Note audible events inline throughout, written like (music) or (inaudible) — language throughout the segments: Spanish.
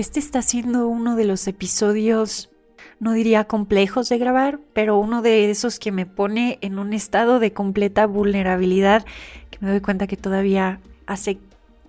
Este está siendo uno de los episodios, no diría complejos de grabar, pero uno de esos que me pone en un estado de completa vulnerabilidad, que me doy cuenta que todavía hace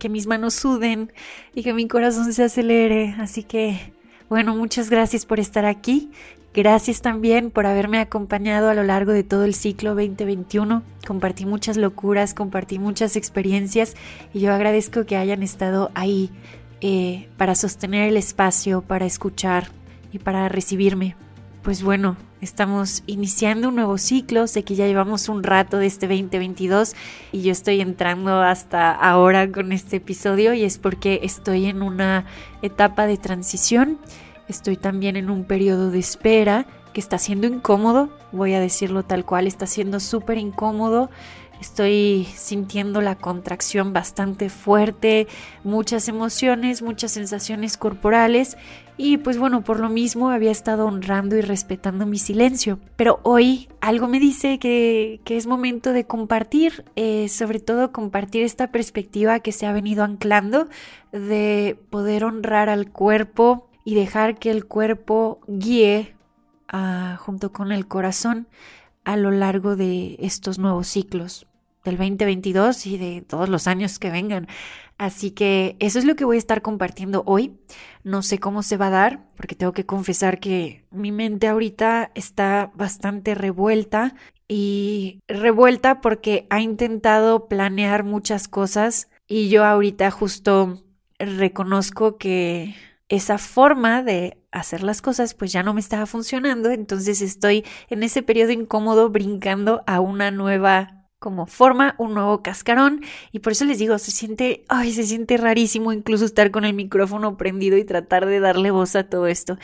que mis manos suden y que mi corazón se acelere. Así que, bueno, muchas gracias por estar aquí. Gracias también por haberme acompañado a lo largo de todo el ciclo 2021. Compartí muchas locuras, compartí muchas experiencias y yo agradezco que hayan estado ahí eh, para sostener el espacio, para escuchar y para recibirme. Pues bueno, estamos iniciando un nuevo ciclo, sé que ya llevamos un rato de este 2022 y yo estoy entrando hasta ahora con este episodio y es porque estoy en una etapa de transición, estoy también en un periodo de espera que está siendo incómodo, voy a decirlo tal cual, está siendo súper incómodo Estoy sintiendo la contracción bastante fuerte, muchas emociones, muchas sensaciones corporales y pues bueno, por lo mismo había estado honrando y respetando mi silencio. Pero hoy algo me dice que, es momento de compartir, eh, sobre todo compartir esta perspectiva que se ha venido anclando de poder honrar al cuerpo y dejar que el cuerpo guíe ah, junto con el corazón a lo largo de estos nuevos ciclos del 2022 y de todos los años que vengan. Así que eso es lo que voy a estar compartiendo hoy. No sé cómo se va a dar, porque tengo que confesar que mi mente ahorita está bastante revuelta y revuelta porque ha intentado planear muchas cosas y yo ahorita justo reconozco que esa forma de hacer las cosas pues ya no me estaba funcionando, entonces estoy en ese periodo incómodo brincando a una nueva como forma un nuevo cascarón y por eso les digo, se siente, ay, se siente rarísimo incluso estar con el micrófono prendido y tratar de darle voz a todo esto.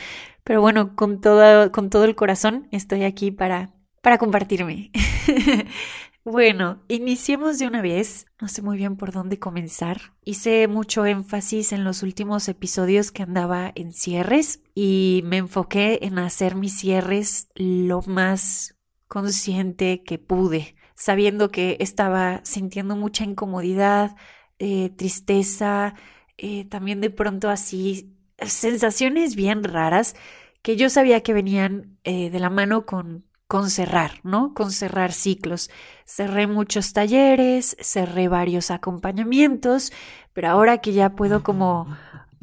Pero bueno, con todo, con todo el corazón estoy aquí para, para compartirme. (laughs) bueno, iniciemos de una vez. No sé muy bien por dónde comenzar. Hice mucho énfasis en los últimos episodios que andaba en cierres y me enfoqué en hacer mis cierres lo más consciente que pude sabiendo que estaba sintiendo mucha incomodidad, eh, tristeza, eh, también de pronto así sensaciones bien raras que yo sabía que venían eh, de la mano con, con cerrar, ¿no? Con cerrar ciclos. Cerré muchos talleres, cerré varios acompañamientos, pero ahora que ya puedo como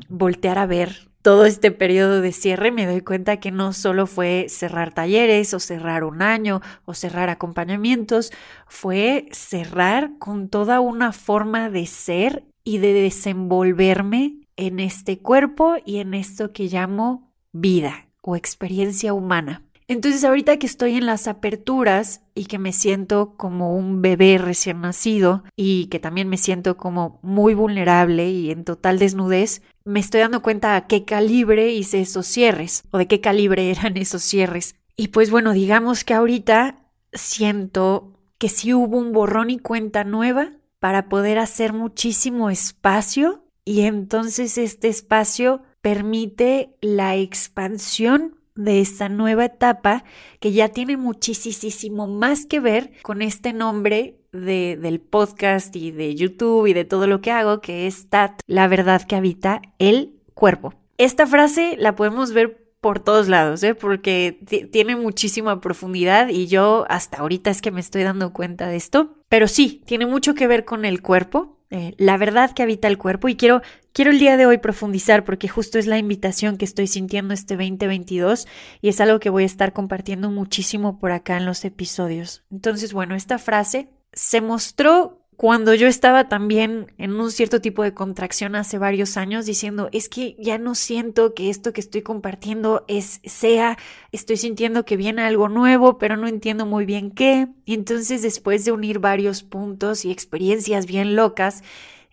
voltear a ver todo este periodo de cierre me doy cuenta que no solo fue cerrar talleres o cerrar un año o cerrar acompañamientos, fue cerrar con toda una forma de ser y de desenvolverme en este cuerpo y en esto que llamo vida o experiencia humana. Entonces ahorita que estoy en las aperturas y que me siento como un bebé recién nacido y que también me siento como muy vulnerable y en total desnudez, me estoy dando cuenta a qué calibre hice esos cierres o de qué calibre (laughs) eran esos cierres. Y pues bueno, digamos que ahorita siento que sí hubo un borrón y cuenta nueva para poder hacer muchísimo espacio y entonces este espacio permite la expansión de esta nueva etapa que ya tiene muchísimo más que ver con este nombre de, del podcast y de YouTube y de todo lo que hago, que es TAT, la verdad que habita el cuerpo. Esta frase la podemos ver por todos lados, ¿eh? porque tiene muchísima profundidad y yo hasta ahorita es que me estoy dando cuenta de esto, pero sí, tiene mucho que ver con el cuerpo, eh, la verdad que habita el cuerpo y quiero, quiero el día de hoy profundizar porque justo es la invitación que estoy sintiendo este 2022 y es algo que voy a estar compartiendo muchísimo por acá en los episodios. Entonces, bueno, esta frase se mostró cuando yo estaba también en un cierto tipo de contracción hace varios años diciendo, es que ya no siento que esto que estoy compartiendo es sea, estoy sintiendo que viene algo nuevo, pero no entiendo muy bien qué. Y entonces después de unir varios puntos y experiencias bien locas,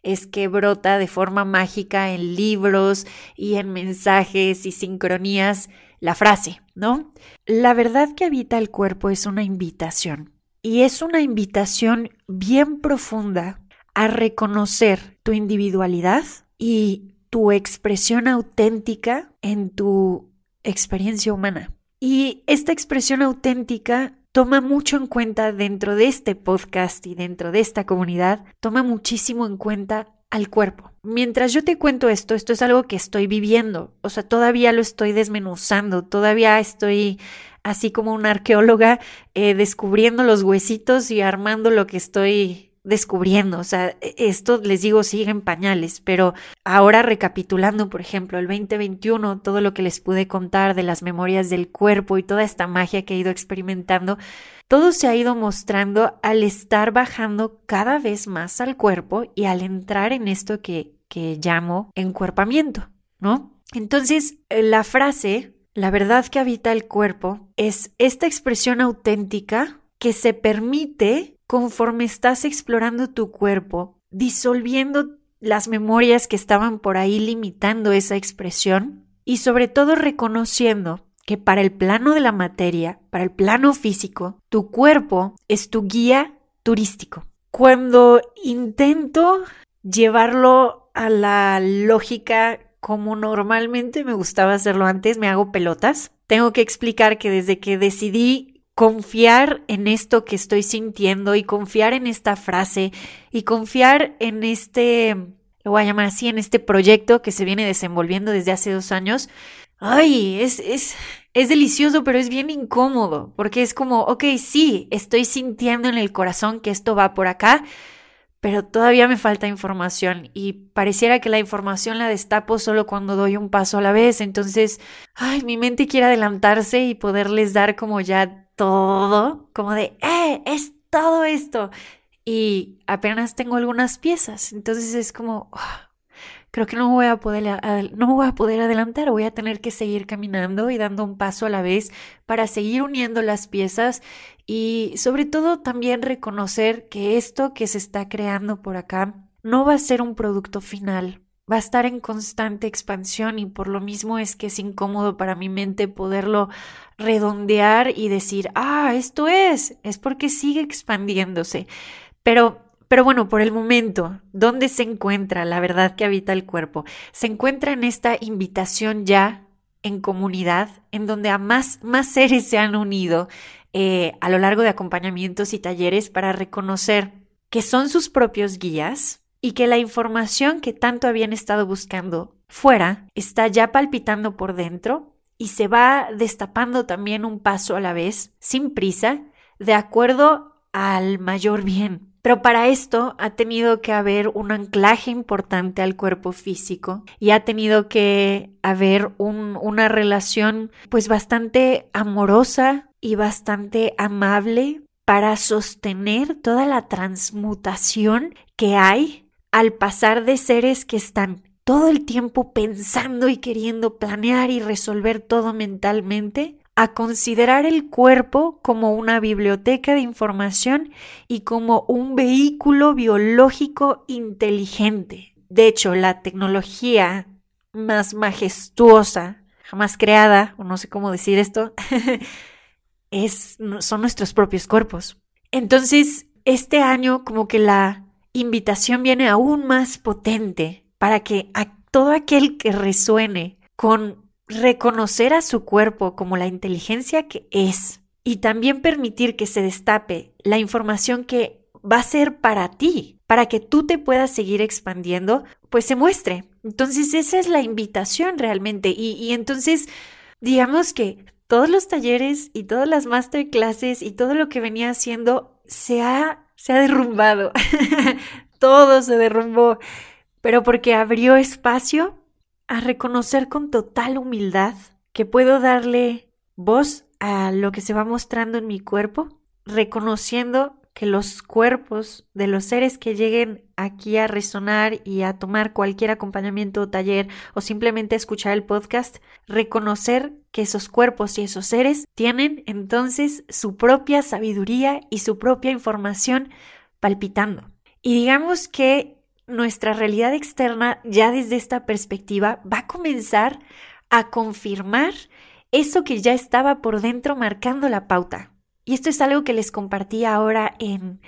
es que brota de forma mágica en libros y en mensajes y sincronías la frase, ¿no? La verdad que habita el cuerpo es una invitación y es una invitación bien profunda a reconocer tu individualidad y tu expresión auténtica en tu experiencia humana. Y esta expresión auténtica toma mucho en cuenta dentro de este podcast y dentro de esta comunidad, toma muchísimo en cuenta al cuerpo. Mientras yo te cuento esto, esto es algo que estoy viviendo, o sea, todavía lo estoy desmenuzando, todavía estoy así como una arqueóloga, eh, descubriendo los huesitos y armando lo que estoy descubriendo. O sea, e, esto les digo sigue en pañales, pero ahora recapitulando, por ejemplo, el 2021, todo lo que les pude contar de las memorias del cuerpo y toda esta magia que he ido experimentando, todo se ha ido mostrando al estar bajando cada vez más al cuerpo y al entrar en esto que, que llamo encuerpamiento, ¿no? Entonces, la frase la verdad que habita el cuerpo es esta expresión auténtica que se permite conforme estás explorando tu cuerpo, disolviendo las memorias que estaban por ahí limitando esa expresión y sobre todo reconociendo que para el plano de la materia, para el plano físico, tu cuerpo es tu guía turístico. Cuando intento llevarlo a la lógica como normalmente me gustaba hacerlo antes, me hago pelotas. Tengo que explicar que desde que decidí confiar en esto que estoy sintiendo y confiar en esta frase y confiar en este, lo voy a llamar así, en este proyecto que se viene desenvolviendo desde hace dos años, ay, es, es, es delicioso, pero es bien incómodo, porque es como, ok, sí, estoy sintiendo en el corazón que esto va por acá, pero todavía me falta información y pareciera que la información la destapo solo cuando doy un paso a la vez. Entonces, ay, mi mente quiere adelantarse y poderles dar como ya todo, como de, ¡eh! Es todo esto. Y apenas tengo algunas piezas. Entonces es como, ah, creo que no voy a poder no voy a poder adelantar, voy a tener que seguir caminando y dando un paso a la vez para seguir uniendo las piezas y sobre todo también reconocer que esto que se está creando por acá no va a ser un producto final, va a estar en constante expansión y por lo mismo es que es incómodo para mi mente poderlo redondear y decir, ah, esto es, es porque sigue expandiéndose. Pero pero bueno, por el momento, ¿dónde se encuentra la verdad que habita el cuerpo? Se encuentra en esta invitación ya en comunidad, en donde a más, más seres se han unido eh, a lo largo de acompañamientos y talleres para reconocer que son sus propios guías y que la información que tanto habían estado buscando fuera está ya palpitando por dentro y se va destapando también un paso a la vez, sin prisa, de acuerdo al mayor bien pero para esto ha tenido que haber un anclaje importante al cuerpo físico y ha tenido que haber una relación pues bastante amorosa y bastante amable para sostener toda la transmutación que hay al pasar de seres que están todo el tiempo pensando y queriendo planear y resolver todo mentalmente a considerar el cuerpo como una biblioteca de información y como un vehículo biológico inteligente. De hecho, la tecnología más majestuosa jamás creada, o no sé cómo decir esto, (laughs) es, son nuestros propios cuerpos. Entonces, este año como que la invitación viene aún más potente para que a todo aquel que resuene con reconocer a su cuerpo como la inteligencia que es y también permitir que se destape la información que va a ser para ti, para que tú te puedas seguir expandiendo, pues se muestre. Entonces esa es la invitación realmente. Y, entonces, digamos que todos los talleres y todas las masterclasses y todo lo que venía haciendo se ha, se ha derrumbado. (laughs) todo se derrumbó. Pero porque abrió espacio a reconocer con total humildad que puedo darle voz a lo que se va mostrando en mi cuerpo, reconociendo que los cuerpos de los seres que lleguen aquí a resonar y a tomar cualquier acompañamiento o taller o simplemente escuchar el podcast, reconocer que esos cuerpos y esos seres tienen entonces su propia sabiduría y su propia información palpitando. Y digamos que nuestra realidad externa ya desde esta perspectiva va a comenzar a confirmar eso que ya estaba por dentro marcando la pauta. Y esto es algo que les compartí ahora en,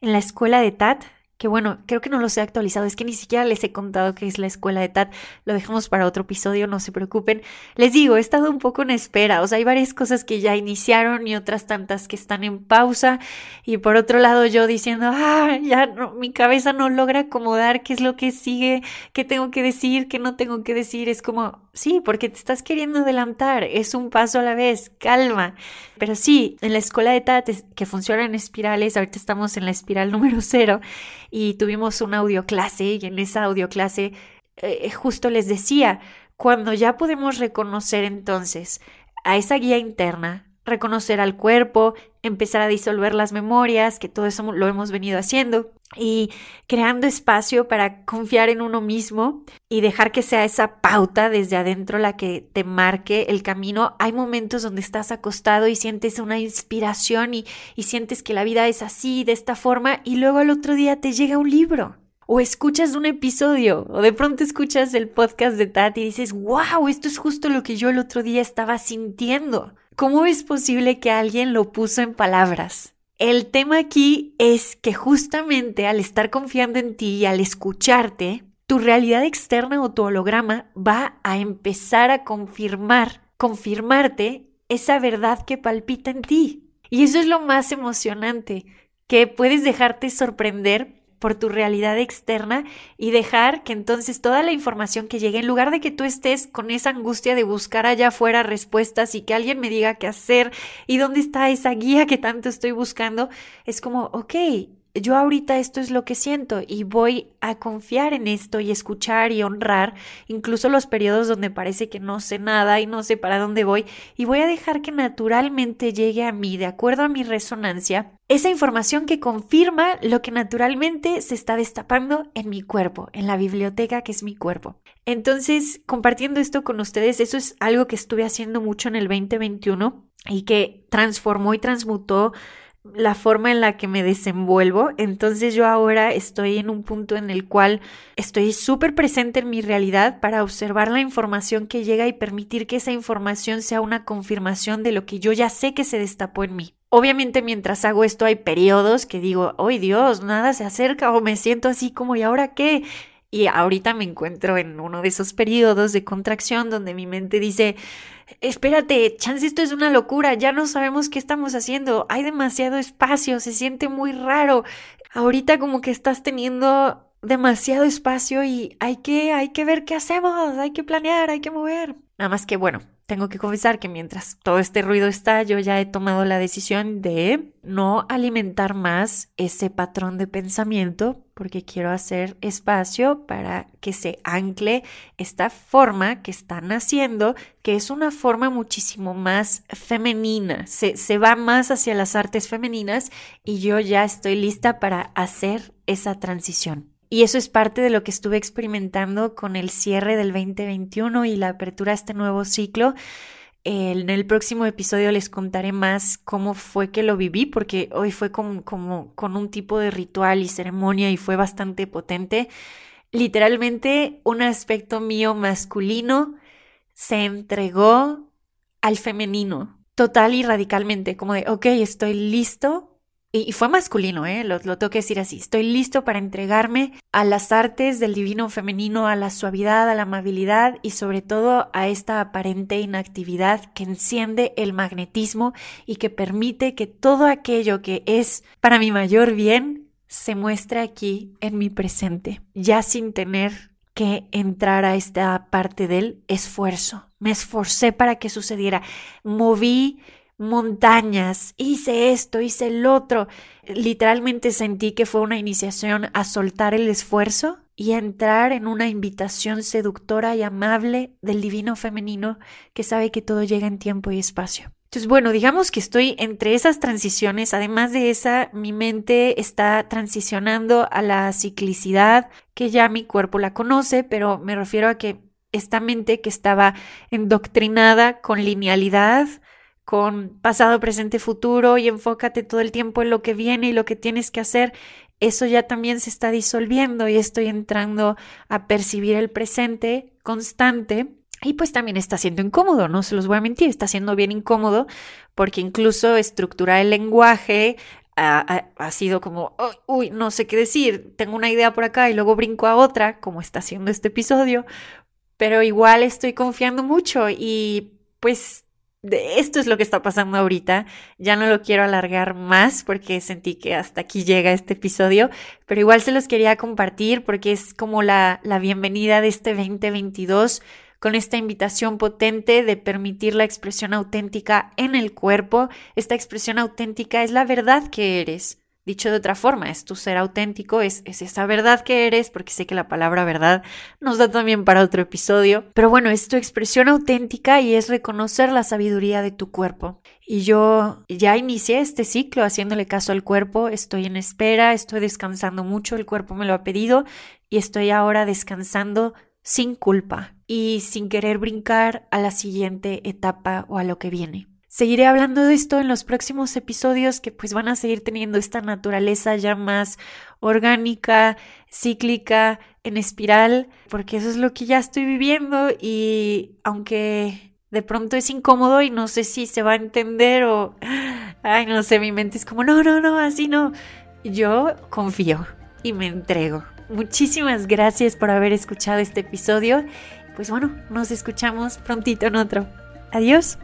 en la escuela de TAT, que bueno, creo que no los he actualizado, es que ni siquiera les he contado qué es la escuela de TAT, lo dejamos para otro episodio, no se preocupen. Les digo, he estado un poco en espera, o sea, hay varias cosas que ya iniciaron y otras tantas que están en pausa y por otro lado yo diciendo, ah, ya no, mi cabeza no logra acomodar qué es lo que sigue, qué tengo que decir, qué no tengo que decir, es como, sí, porque te estás queriendo adelantar, es un paso a la vez, calma. Pero sí, en la escuela de TAT que funciona en espirales, ahorita estamos en la espiral (laughs) número cero, y tuvimos una audioclase y en esa audioclase eh, justo les decía, cuando ya podemos reconocer entonces a esa guía interna, reconocer al cuerpo, empezar a disolver las memorias, que todo eso lo hemos venido haciendo, y creando espacio para confiar en uno mismo y dejar que sea esa pauta desde adentro la que te marque el camino. Hay momentos donde estás acostado y sientes una inspiración y, y sientes que la vida es así, de esta forma, y luego al otro día te llega un libro o escuchas un episodio, o de pronto escuchas el podcast de Tati y dices, wow, esto es justo lo que yo el otro día estaba sintiendo. ¿Cómo es posible que alguien lo puso en palabras? El tema aquí es que justamente al estar confiando en ti y al escucharte, tu realidad externa o tu holograma va a empezar a confirmar, confirmarte esa verdad que palpita en ti. Y eso es lo más emocionante, que puedes dejarte sorprender por tu realidad externa y dejar que entonces toda la información que llegue, en lugar de que tú estés con esa angustia de buscar allá afuera respuestas y que alguien me diga qué hacer y dónde está esa guía que tanto estoy buscando, es como, ok, yo ahorita esto es lo que siento y voy a confiar en esto y escuchar y honrar incluso los periodos donde parece que no sé nada y no sé para dónde voy y voy a dejar que naturalmente llegue a mí de acuerdo a mi resonancia esa información que confirma lo que naturalmente se está destapando en mi cuerpo, en la biblioteca que es mi cuerpo. Entonces, compartiendo esto con ustedes, eso es algo que estuve haciendo mucho en el 2021 y que transformó y transmutó la forma en la que me desenvuelvo. Entonces yo ahora estoy en un punto en el cual estoy súper presente en mi realidad para observar la información que llega y permitir que esa información sea una confirmación de lo que yo ya sé que se destapó en mí. Obviamente mientras hago esto hay periodos que digo, ¡ay Dios! Nada se acerca o me siento así como ¿y ahora qué? Y ahorita me encuentro en uno de esos periodos de contracción donde mi mente dice, espérate, chance esto es una locura, ya no sabemos qué estamos haciendo, hay demasiado espacio, se siente muy raro. Ahorita como que estás teniendo demasiado espacio y hay que, hay que ver qué hacemos, hay que planear, hay que mover. Nada más que bueno, tengo que confesar que mientras todo este ruido está, yo ya he tomado la decisión de no alimentar más ese patrón de pensamiento porque quiero hacer espacio para que se ancle esta forma que está naciendo, que es una forma muchísimo más femenina, se, se va más hacia las artes femeninas y yo ya estoy lista para hacer esa transición. Y eso es parte de lo que estuve experimentando con el cierre del 2021 y la apertura a este nuevo ciclo. En el próximo episodio les contaré más cómo fue que lo viví, porque hoy fue como, como con un tipo de ritual y ceremonia y fue bastante potente. Literalmente un aspecto mío masculino se entregó al femenino, total y radicalmente, como de, ok, estoy listo y, fue masculino, ¿eh? Lo, lo, tengo que decir así. Estoy listo para entregarme a las artes del divino femenino, a la suavidad, a la amabilidad y sobre todo a esta aparente inactividad que enciende el magnetismo y que permite que todo aquello que es para mi mayor bien se muestre aquí en mi presente, ya sin tener que entrar a esta parte del esfuerzo. Me esforcé para que sucediera. Moví montañas, hice esto, hice el otro. Literalmente sentí que fue una iniciación a soltar el esfuerzo y entrar en una invitación seductora y amable del divino femenino que sabe que todo llega en tiempo y espacio. Entonces, bueno, digamos que estoy entre esas transiciones. Además de esa, mi mente está transicionando a la ciclicidad, que ya mi cuerpo la conoce, pero me refiero a que esta mente que estaba endoctrinada con linealidad, con pasado, presente, futuro y enfócate todo el tiempo en lo que viene y lo que tienes que hacer, eso ya también se está disolviendo y estoy entrando a percibir el presente constante y pues también está siendo incómodo, no se los voy a mentir, está siendo bien incómodo porque incluso estructurar el lenguaje ha, sido como, uy, no sé qué decir, tengo una idea por acá y luego brinco a otra, como está haciendo este episodio, pero igual estoy confiando mucho y pues esto es lo que está pasando ahorita. Ya no lo quiero alargar más porque sentí que hasta aquí llega este episodio, pero igual se los quería compartir porque es como la, la bienvenida de este 2022 con esta invitación potente de permitir la expresión auténtica en el cuerpo. Esta expresión auténtica es la verdad que eres. Dicho de otra forma, es tu ser auténtico, es, es, esa verdad que eres, porque sé que la palabra verdad nos da también para otro episodio. Pero bueno, es tu expresión auténtica y es reconocer la sabiduría de tu cuerpo. Y yo ya inicié este ciclo haciéndole caso al cuerpo, estoy en espera, estoy descansando mucho, el cuerpo me lo ha pedido y estoy ahora descansando sin culpa y sin querer brincar a la siguiente etapa o a lo que viene. Seguiré hablando de esto en los próximos episodios que pues van a seguir teniendo esta naturaleza ya más orgánica, cíclica, en espiral, porque eso es lo que ya estoy viviendo y aunque de pronto es incómodo y no sé si se va a entender o, ay, no sé, mi mente es como, no, no, no, así no. Yo confío y me entrego. Muchísimas gracias por haber escuchado este episodio. Pues bueno, nos escuchamos prontito en otro. Adiós.